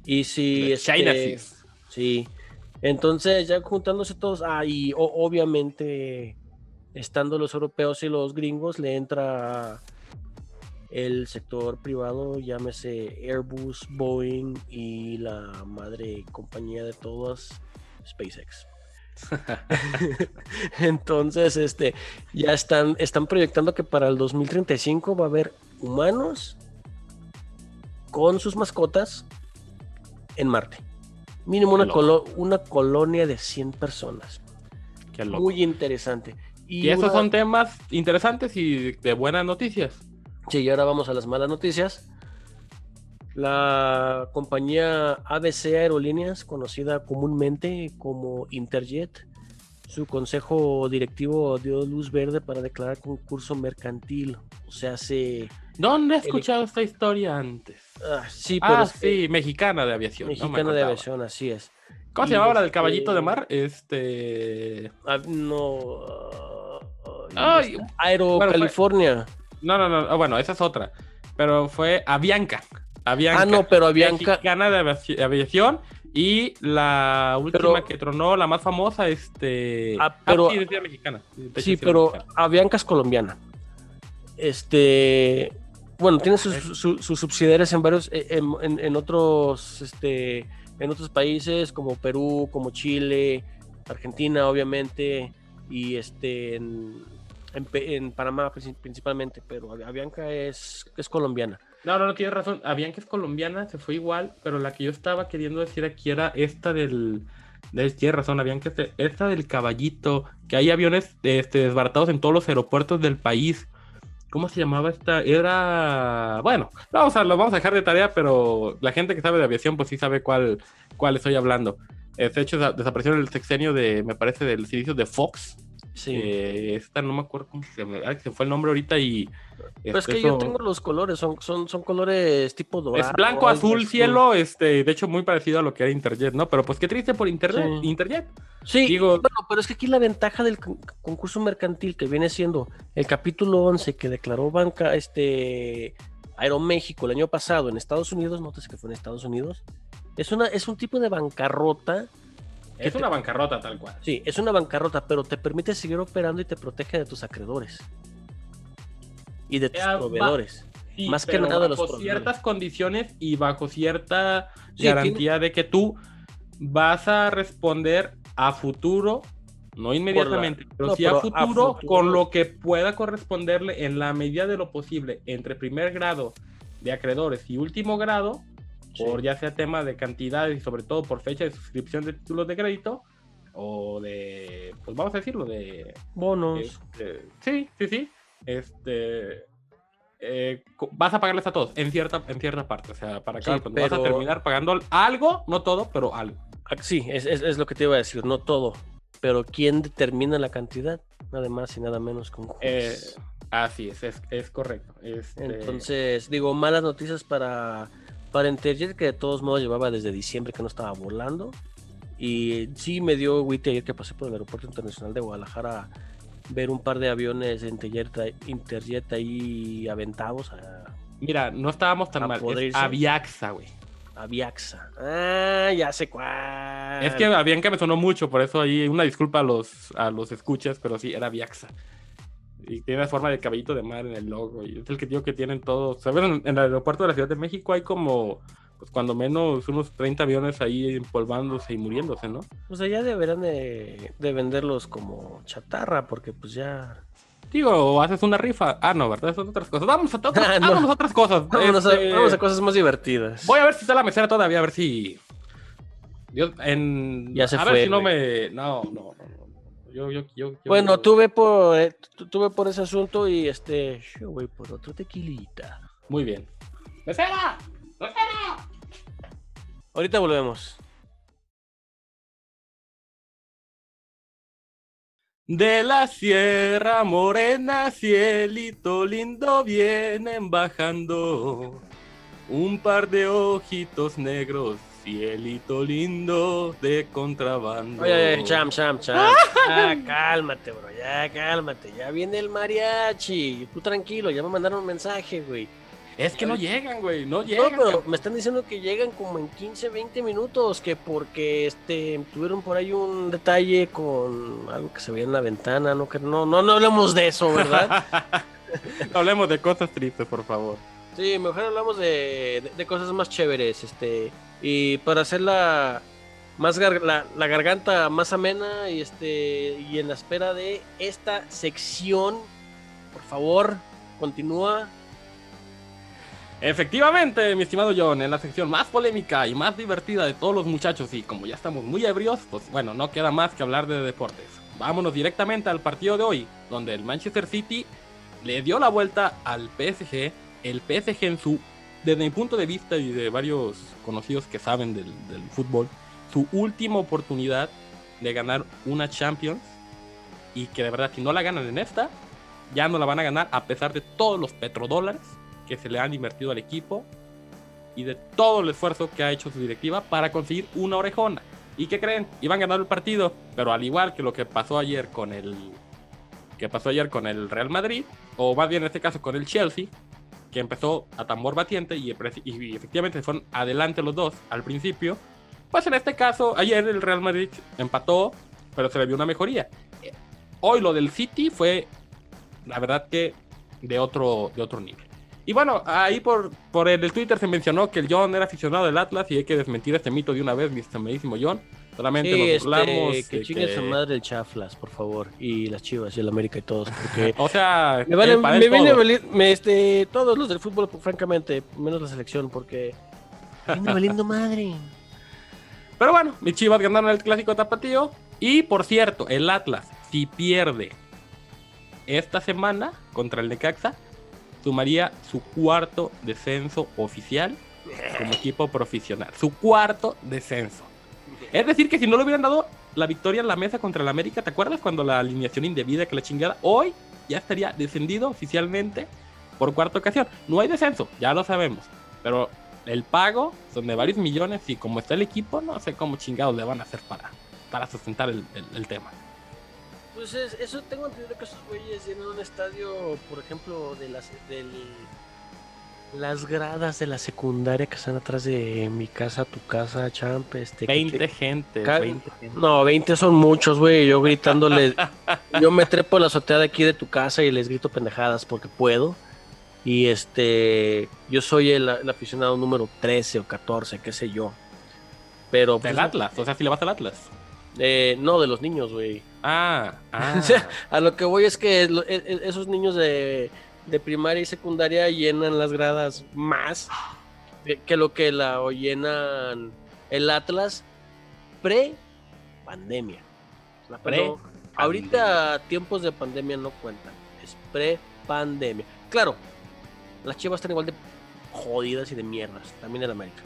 Y si... Este, China sí. Entonces, ya juntándose todos, ah, y o, obviamente, estando los europeos y los gringos, le entra el sector privado, llámese Airbus, Boeing y la madre compañía de todas, SpaceX. <laughs> Entonces, este, ya están, están proyectando que para el 2035 va a haber humanos con sus mascotas en Marte. Mínimo una, colo una, colonia de 100 personas. Qué loco. Muy interesante. Y, y esos una... son temas interesantes y de buenas noticias. Sí, y ahora vamos a las malas noticias. La compañía ABC Aerolíneas, conocida comúnmente como Interjet, su consejo directivo dio luz verde para declarar concurso mercantil. O sea, se... ¿Dónde he escuchado el... esta historia antes? Ah, sí, pero ah, sí, mexicana de aviación. Mexicana no de aviación, así es. ¿Cómo y se llamaba la del caballito de mar? Este. Ah, no. Uh, Ay, Aero bueno, California. Fue... No, no, no. Bueno, esa es otra. Pero fue Avianca. Avianca. Ah, no, pero Avianca. Mexicana de aviación. Y la última pero, que tronó, la más famosa, este. Ah, pero, ah, sí, decía mexicana. Sí, pero mexicana. Avianca es colombiana. Este. Bueno, tiene sus, subsidiarias en varios. En, en, en, otros. Este. En otros países como Perú, como Chile, Argentina, obviamente. Y este. En, en Panamá principalmente. Pero Avianca es, es colombiana. No, no, no, tienes razón. Avianca es colombiana, se fue igual, pero la que yo estaba queriendo decir aquí era esta del. De, tienes razón, Avianca, esta del caballito, que hay aviones este, desbaratados en todos los aeropuertos del país. ¿Cómo se llamaba esta? Era. Bueno, vamos a, lo vamos a dejar de tarea, pero la gente que sabe de aviación, pues sí sabe cuál, cuál estoy hablando. De hecho, desapareció en el sexenio de, me parece, del servicio de Fox. Sí. Eh, esta no me acuerdo cómo se, ah, se fue el nombre ahorita y. Pero es este, que yo tengo los colores, son, son, son colores tipo dorado. Es blanco, azul, cielo, este, de hecho muy parecido a lo que era Interjet, ¿no? Pero pues qué triste por Internet, Sí. Interjet. Sí, Digo- bueno, pero es que aquí la ventaja del con- concurso mercantil que viene siendo el capítulo 11 que declaró banca este Aeroméxico el año pasado en Estados Unidos, notas que fue en Estados Unidos, es una es un tipo de bancarrota. Es te- una bancarrota tal cual. Sí, es una bancarrota, pero te permite seguir operando y te protege de tus acreedores y de tus proveedores. Sí, Más que nada de los bajo ciertas condiciones y bajo cierta Sí, garantía de que tú vas a responder a futuro, no inmediatamente, pero no, sí pero a a futuro, futuro. con lo que pueda corresponderle en la medida de lo posible entre primer grado de acreedores y último grado, Sí. por ya sea tema de cantidades y sobre todo por fecha de suscripción de títulos de crédito o de, pues vamos a decirlo, de Bonos. este, sí, sí, sí. Este. eh, vas a pagarles a todos en cierta, en cierta parte. O sea, para cada Sí, cuando vas a terminar pagando algo, no todo, pero algo. Ah, Sí, es, es- es lo que te iba a decir, no todo. Pero ¿quién determina la cantidad? Nada más y nada menos que un Eh, juez. así es, es, es correcto. Este, Entonces, digo, malas noticias para, para Interjet, que de todos modos llevaba desde diciembre que no estaba volando. Y sí me dio agüite ayer que pasé por el Aeropuerto Internacional de Guadalajara ver un par de aviones de Interjet, Interjet ahí aventados a, Mira, no estábamos tan mal. Es. Aviaxa, güey. a Viaxa. Ah, ya sé cuál. Es que Avianca me sonó mucho, por eso ahí una disculpa a los, a los escuchas, pero sí, era Aviaxa. Y tiene forma de caballito de mar en el logo. Y es el que digo que tienen todos. ¿Sabes? En, en el aeropuerto de la Ciudad de México hay como, pues cuando menos, unos 30 aviones ahí empolvándose y muriéndose, ¿no? Pues allá deberán de, de venderlos como chatarra, porque pues ya. Digo, o haces una rifa. Ah, no, ¿verdad? Son otras cosas. Vamos a, otras- <laughs> Ah, no. vámonos a otras cosas. Vámonos, a, Este, vámonos a cosas más divertidas. Voy a ver si está la mesera todavía, a ver si. Dios, en... Ya se a fue, ver si no me. No, no, no. No. Yo, yo, yo, yo- Bueno, tuve por, eh, tu- tuve por ese asunto y este, yo voy por otro tequilita. Muy bien. ¡Mesera! ¡Mesera! Ahorita volvemos. De la Sierra Morena, cielito lindo, vienen bajando un par de ojitos negros, cielito lindo de contrabando. Oye, oye, cham, cham, cham. <laughs> Ah, cálmate, bro, ya cálmate. Ya viene el mariachi. Tú tranquilo, ya me mandaron un mensaje, güey. Es que no llegan, güey, no No, llegan. pero cabrón. me están diciendo que llegan como en 15, 20 minutos, que porque este tuvieron por ahí un detalle con algo que se veía en la ventana, no que no, no, no hablemos de eso, ¿verdad? No <laughs> Hablemos de cosas tristes, por favor. Sí, mejor hablamos de, de- de cosas más chéveres, este, y para hacer la más la, la garganta más amena y este y en la espera de esta sección, por favor, continúa. Efectivamente, mi estimado John, en la sección más polémica y más divertida de todos los muchachos, y como ya estamos muy ebrios, pues bueno, no queda más que hablar de deportes. Vámonos directamente al partido de hoy, donde el Manchester City le dio la vuelta al PSG. El PSG en su, desde mi punto de vista y de varios conocidos que saben del, fútbol, su última oportunidad de ganar una Champions, y que de verdad si no la ganan en esta, ya no la van a ganar a pesar de todos los petrodólares que se le han invertido al equipo y de todo el esfuerzo que ha hecho su directiva para conseguir una orejona. ¿Y qué creen? Iban a ganar el partido, pero al igual que lo que pasó ayer con el que pasó ayer con el Real Madrid, o más bien en este caso con el Chelsea, que empezó a tambor batiente y, y efectivamente fueron adelante los dos al principio, pues en este caso ayer el Real Madrid empató, pero se le vio una mejoría. Eh, Hoy lo del City fue, la verdad que de otro, de otro nivel. Y bueno, ahí por, por el, el Twitter se mencionó que el John era aficionado del Atlas y hay que desmentir este mito de una vez, mi estimadísimo John. Solamente Sí, nos este, que chingue que- su madre el Chaflas, por favor, y las Chivas y el América y todos, porque <laughs> O sea, me vale, eh, me viene todo. valir- me, este, todos los del fútbol, francamente, menos la selección, porque viene <laughs> valiendo madre. Pero bueno, mis chivas ganaron el clásico tapatío. Y por cierto, el Atlas, si pierde esta semana contra el Necaxa, sumaría su cuarto descenso oficial como equipo profesional. Su cuarto descenso. Es decir, que si no lo hubieran dado, la victoria en la mesa contra el América. ¿Te acuerdas cuando la alineación indebida que la chingada? Hoy ya estaría descendido oficialmente por cuarta ocasión. No hay descenso, ya lo sabemos. Pero el pago son de varios millones y como está el equipo, no sé cómo chingados le van a hacer para, para sustentar el, el, tema. Pues eso tengo entendido que esos güeyes llenan un estadio, por ejemplo, de las, del las gradas de la secundaria que están atrás de mi casa, tu casa, champ. Este, 20 gente, No, 20 son muchos, güey. Yo gritándole. <laughs> yo me trepo la azotea de aquí de tu casa y les grito pendejadas porque puedo. Y este. Yo soy el, aficionado número 13 o 14, qué sé yo. Pero. Del pues, Atlas, o sea, si le vas al Atlas. Eh, no, de los niños, güey. Ah, <laughs> ah. a lo que voy es que e, e, esos niños de de primaria y secundaria llenan las gradas más que lo que la llenan el Atlas pre-pandemia. Pre ahorita tiempos de pandemia no cuentan, es pre-pandemia. Claro, las chivas están igual de jodidas y de mierdas, también en América.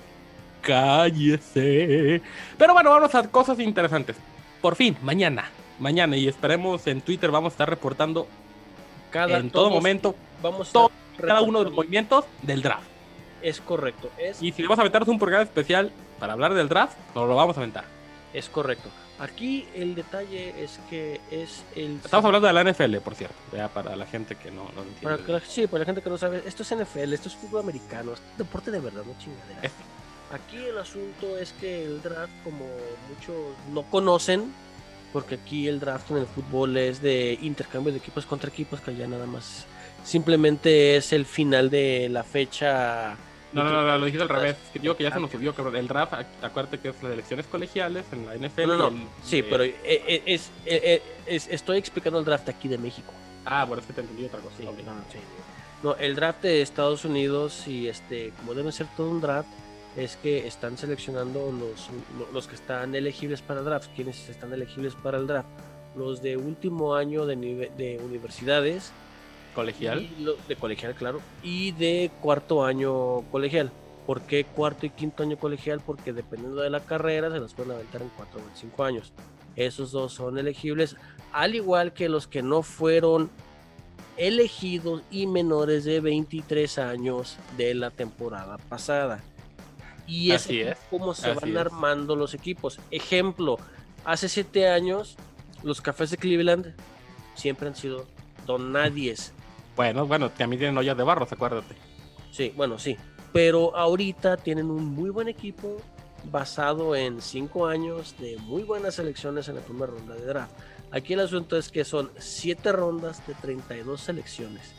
Cállese. Pero bueno, vamos a cosas interesantes. Por fin, mañana, mañana, y esperemos en Twitter, vamos a estar reportando cada, en todo momento vamos todo, cada uno de los movimientos del draft. Es correcto. Es... Y si vamos a aventarnos un programa especial para hablar del draft, nos lo vamos a aventar. Es correcto. Aquí el detalle es que es el. Estamos hablando de la NFL, por cierto, ya para la gente que no, no entiende. sí, para la gente que no sabe, esto es NFL, esto es fútbol americano, esto es deporte de verdad, no chingadera. Aquí el asunto es que el draft, como muchos no conocen, porque aquí el draft en el fútbol es de intercambio de equipos contra equipos, que ya nada más simplemente es el final de la fecha. No, no, no, lo dijiste al revés. Digo que ya se nos subió, cabrón. El draft, acuérdate que es las elecciones colegiales en la NFL. No, no, sí, pero eh, eh, es, eh, es, estoy explicando el draft aquí de México. Ah, bueno, es que te entendí otra cosa. Sí, no, el draft de Estados Unidos y este, como debe ser todo un draft, es que están seleccionando los, los que están elegibles para el draft. ¿Quiénes están elegibles para el draft? Los de último año de, de universidades. ¿Colegial? de colegial, claro. Y de cuarto año colegial. ¿Por qué cuarto y quinto año colegial? Porque dependiendo de la carrera se los pueden aventar en cuatro o cinco años. Esos dos son elegibles, al igual que los que no fueron elegidos y menores de 23 años de la temporada pasada. Y Así es cómo se van armando los equipos. Ejemplo, hace siete años los cafés de Cleveland siempre han sido donadies. Bueno, bueno, también tienen ollas de barros, acuérdate. Sí, bueno, sí. Pero ahorita tienen un muy buen equipo basado en cinco años de muy buenas selecciones en la primera ronda de draft. Aquí el asunto es que son siete rondas de 32 selecciones.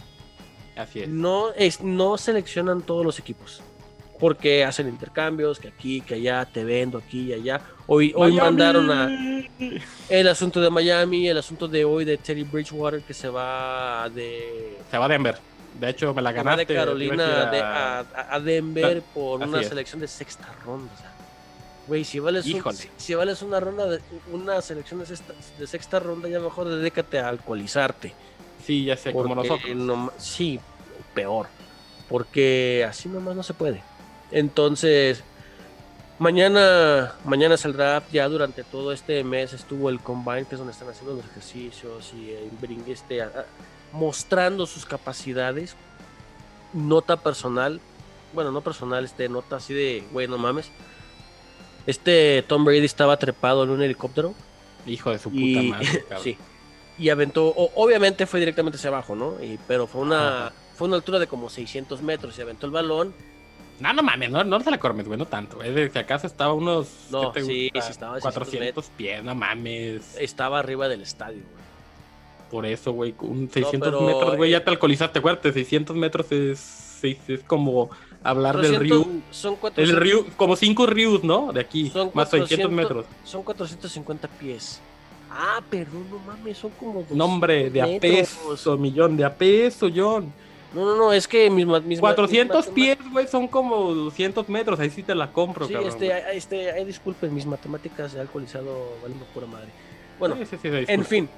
Así es. No, es, no seleccionan todos los equipos porque hacen intercambios, que aquí, que allá, te vendo aquí y allá. Hoy, hoy mandaron a el asunto de Miami, el asunto de hoy de Terry Bridgewater que se va de... Se va a Denver. De hecho, me la ganaste. de Carolina a... Denver por una selección de sexta ronda. güey, si vales, si, vales una ronda de, una selección de sexta, de sexta ronda, ya mejor dedícate a alcoholizarte. Sí, ya sé, como nosotros. sí, peor. Porque así nomás no se puede. Entonces, mañana, mañana draft. Ya durante todo este mes estuvo el combine, que es donde están haciendo los ejercicios y este, mostrando sus capacidades. Nota personal, bueno, no personal, este, nota así de, güey, no mames. Este Tom Brady estaba trepado en un helicóptero. Hijo de su puta madre, <laughs> sí. Y aventó, obviamente fue directamente hacia abajo, ¿no? Y, pero fue una, fue una altura de como 600 metros y aventó el balón no, no mames, no, no se la cormes, güey, no tanto. Es de si acaso estaba unos. No, sí, sí, estaba 400 pies, no mames. Estaba arriba del estadio, güey. Por eso, güey, un 600 metros, güey, ya te alcoholizaste, fuerte. 600 metros es, es, como hablar del río. Son 400, el río, como 5 ríos, ¿no? De aquí, son más 600 metros. Son 450 pies. Ah, perdón, no mames, son como. Nombre, de a peso, millón, de a peso, John. No, no, no, es que mis, mis 400 pies, güey, son como 200 metros. Ahí sí te la compro, sí, cabrón. Este, este, disculpen, mis matemáticas de alcoholizado valen pura madre. Bueno, en fin,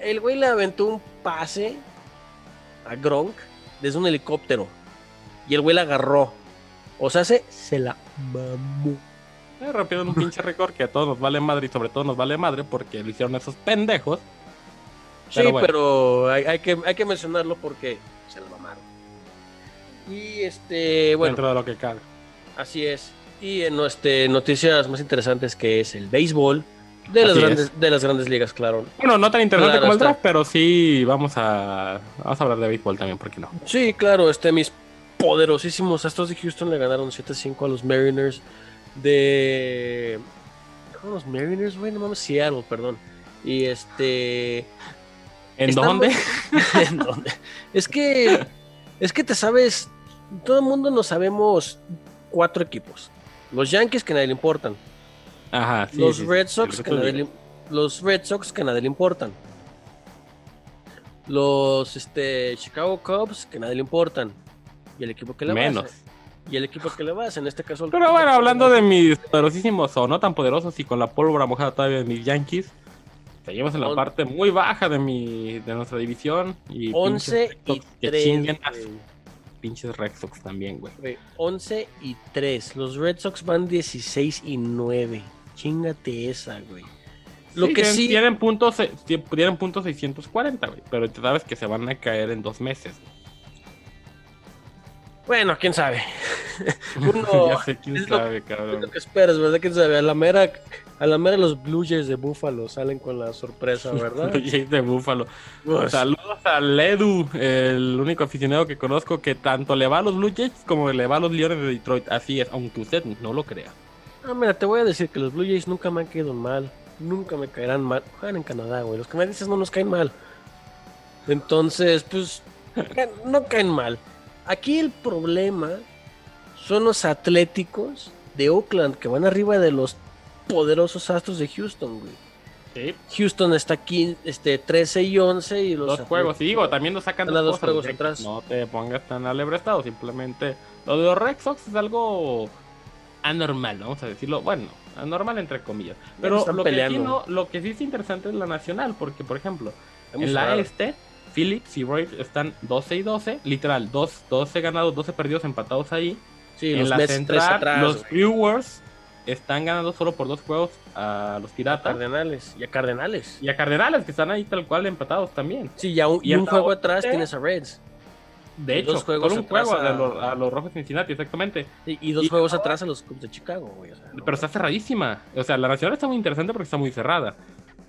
el güey le aventó un pase a Gronk desde un helicóptero. Y el güey la agarró. O sea, se, se la mamó. Eh, rompieron un pinche récord que a todos nos vale madre y sobre todo nos vale madre porque lo hicieron esos pendejos. Sí, pero, hay, hay, que, hay que mencionarlo porque se lo mamaron. Y este, bueno. Dentro de lo que cabe. Así es. Y en este, noticias más interesantes que es el béisbol. De las, grandes, de las grandes ligas, claro. Bueno, no tan interesante como el draft, pero sí vamos a, vamos a hablar de béisbol también, ¿por qué no? Sí, claro, este, mis poderosísimos Astros de Houston le ganaron 7-5 a los Mariners de... los Mariners, güey? No mames, Seattle, perdón. Y este... ¿En dónde? <laughs> ¿En dónde? Es que... Es que te sabes... Todo el mundo nos sabemos cuatro equipos. Los Yankees que a nadie le importan. Ajá, los Red Sox que nadie le, los Red Sox que a nadie le importan. Los este, Chicago Cubs que a nadie le importan. Y el equipo que le Menos. Y el equipo que le vas, en este caso. Pero bueno, hablando de mis poderosísimos o no tan poderosos y con la pólvora mojada todavía de mis Yankees, seguimos en la parte muy baja de mi de nuestra división. Y 11 y 3. Pinches Red Sox también, güey. 11 y 3. Los Red Sox van 16 y 9. Chingate esa, güey. Lo que sí. Tienen puntos, tienen puntos 640, güey. Pero tú sabes que se van a caer en dos meses. Bueno, quién sabe. <laughs> Uno, ya sé quién sabe, cabrón. lo que esperas, ¿verdad? ¿Quién sabe? A la mera, a la mera los Blue Jays de Buffalo salen con la sorpresa, <laughs> ¿verdad? Blue Jays de Buffalo. Pues, Saludos a Ledu, el único aficionado que conozco que tanto le va a los Blue Jays como le va a los Leones de Detroit. Así es, aunque usted no lo crea. Ah, mira, te voy a decir que los Blue Jays nunca me han caído mal. Nunca me caerán mal. Juegan en Canadá, güey. Los canadienses no nos caen mal. Entonces, pues, no caen mal. Aquí el problema son los atléticos de Oakland que van arriba de los poderosos Astros de Houston, güey. Houston está aquí este 13 y 11 y los dos juegos, y digo, también nos sacan dos, juegos atrás. No te pongas tan alebrestado, simplemente lo de los Red Sox es algo anormal, vamos a decirlo, bueno, anormal entre comillas. Pero lo que, lo que sí es interesante es la nacional, porque por ejemplo, en la este Phillips y Roy están 12 y 12, literal, 12 ganados, 12 perdidos, empatados ahí. Sí, en los la central, los Brewers están ganando solo por dos juegos a los Piratas. A Cardenales. Y a Cardenales. Y a Cardenales, que están ahí tal cual empatados también. Sí, y, un, juego atrás tienes a Reds. De hecho, dos juegos un juego a... los, a, los, Rojos de Cincinnati, exactamente. Y, dos juegos atrás a los Cubs de Chicago, güey. Pero está cerradísima. O sea, la Nacional está muy interesante porque está muy cerrada.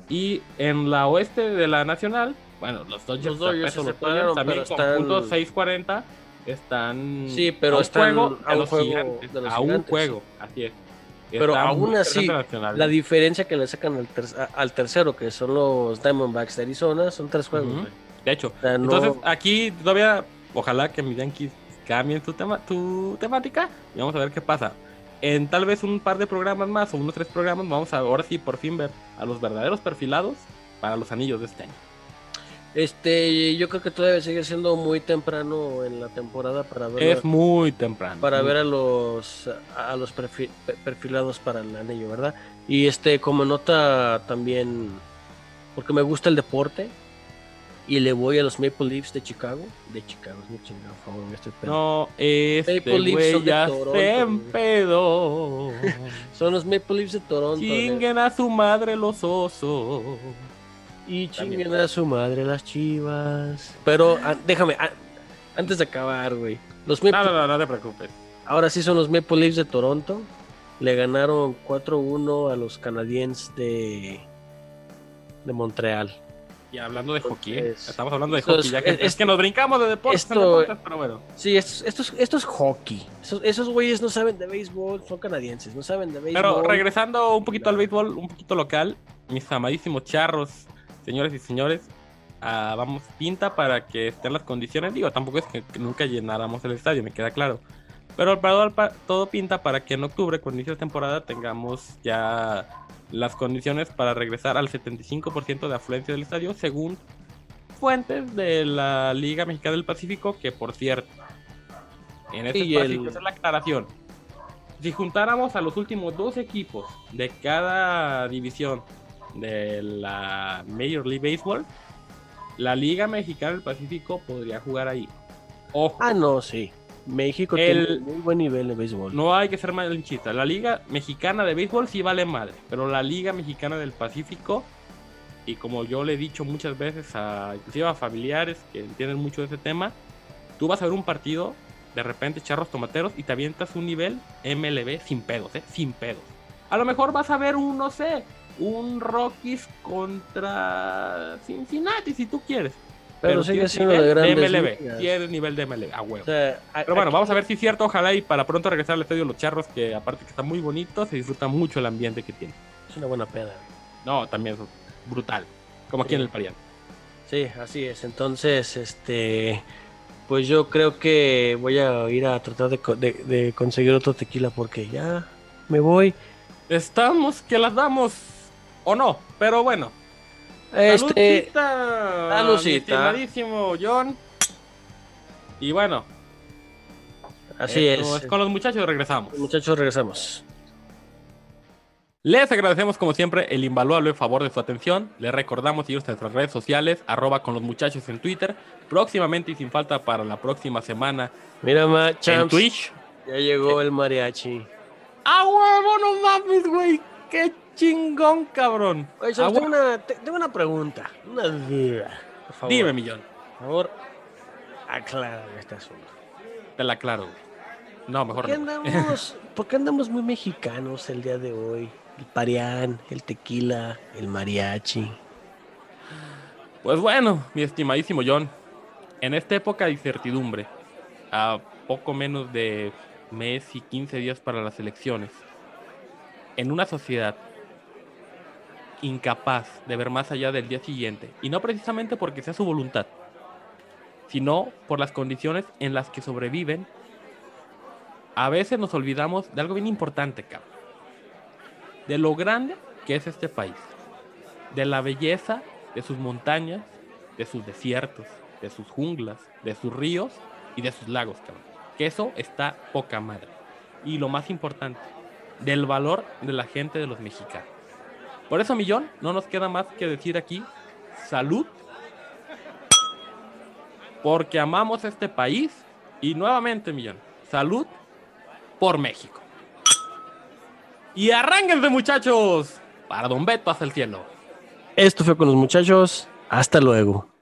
Y en la oeste de la Nacional, bueno, los Dodgers, los se también con puntos 640 están sí, pero a un juego, a, un juego a un juego, así es. Pero aún así, la diferencia que le sacan al, al, tercero, que son los Diamondbacks de Arizona, son tres juegos. De hecho, entonces aquí todavía, ojalá que mis Yankees cambien tu, tema, tu temática y vamos a ver qué pasa. En tal vez un par de programas más o unos tres programas, vamos a ahora sí por fin ver a los verdaderos perfilados para los anillos de este año. Este, yo creo que todavía sigue siendo muy temprano en la temporada para ver. Es muy temprano. Para ver a los a los perfilados para el anillo, ¿verdad? Y este, como nota también, porque me gusta el deporte y le voy a los Maple Leafs de Chicago. De Chicago, es muy chingado, por favor, me estoy No, este Maple Leafs son ya Toronto, <laughs> son los Maple Leafs de Toronto. Chinguen a su madre los osos. Y chinguen a su madre las chivas. Pero déjame, antes de acabar, güey. Los no, no, no, te preocupes. Ahora sí son los Maple Leafs de Toronto. Le ganaron 4-1 a los canadienses de, de Montreal. Y hablando de hockey, ¿eh? estamos hablando de hockey, ya que es, que nos brincamos de deportes, pero bueno. Sí, esto, esto, esto es hockey. Esos, güeyes no saben de béisbol, son canadienses, no saben de béisbol. Pero regresando un poquito al béisbol, un poquito local, mis amadísimos charros señores y señores, ah, vamos, pinta para que estén las condiciones. Digo, tampoco es que nunca llenáramos el estadio, me queda claro. Pero todo pinta para que en octubre, cuando inicie la temporada, tengamos ya las condiciones para regresar al 75% de afluencia del estadio, según fuentes de la Liga Mexicana del Pacífico, que por cierto, en este espacio, esa es la aclaración. Si juntáramos a los últimos dos equipos de cada división de la Major League Baseball, la Liga Mexicana del Pacífico podría jugar ahí. Ojo. Ah, no, sí. México El- tiene muy buen nivel de béisbol. No hay que ser malinchista. La Liga Mexicana de Béisbol sí vale madre, pero la Liga Mexicana del Pacífico, y como yo le he dicho muchas veces a inclusive a familiares que entienden mucho de ese tema, tú vas a ver un partido, de repente charros tomateros, y te avientas un nivel MLB sin pedos, ¿eh? Sin pedos. A lo mejor vas a ver un, no sé, un Rockies contra Cincinnati, si tú quieres. pero, sigue tienes siendo de grandes MLB. Tienes nivel de MLB, a huevo. O sea, a- Pero bueno, aquí- vamos a ver si es cierto, ojalá y para pronto regresar al estadio Los Charros, que aparte que está muy bonito, se disfruta mucho el ambiente que tiene. Es una buena peda. No, también es brutal, como aquí en el Parián. Sí, así es. Entonces, este, pues yo creo que voy a ir a tratar de, de- de conseguir otro tequila porque ya me voy. Estamos que las damos o no, pero bueno. Este, estimadísimo John. Y bueno, así esto es. Con los muchachos regresamos. Muchachos, regresamos. Les agradecemos como siempre el invaluable favor de su atención. Les recordamos seguir nuestras redes sociales, arroba con los muchachos en Twitter. Próximamente y sin falta para la próxima semana Mira, ma, en champs, Twitch. ya llegó el mariachi. ¡A huevo, no mames, güey! ¡Qué chingón, cabrón! Oye, tengo una, te- tengo una pregunta, una duda. Por favor, Dime, millón. por favor, aclárame este asunto. Te la aclaro, güey. No, ¿Por mejor qué no. andamos, <laughs> por qué andamos muy mexicanos el día de hoy? El parián, el tequila, el mariachi. Pues bueno, mi estimadísimo John, en esta época de incertidumbre, a poco menos de mes y 15 días para las elecciones, en una sociedad incapaz de ver más allá del día siguiente, y no precisamente porque sea su voluntad, sino por las condiciones en las que sobreviven, a veces nos olvidamos de algo bien importante, cabrón. De lo grande que es este país, de la belleza de sus montañas, de sus desiertos, de sus junglas, de sus ríos y de sus lagos, cabrón. Que eso está poca madre. Y lo más importante, del valor de la gente de los mexicanos. Por eso, Millón, no nos queda más que decir aquí, salud, porque amamos este país y nuevamente, Millón, salud por México. Y arránquense, muchachos, para Don Beto hacia el cielo. Esto fue con los muchachos. Hasta luego.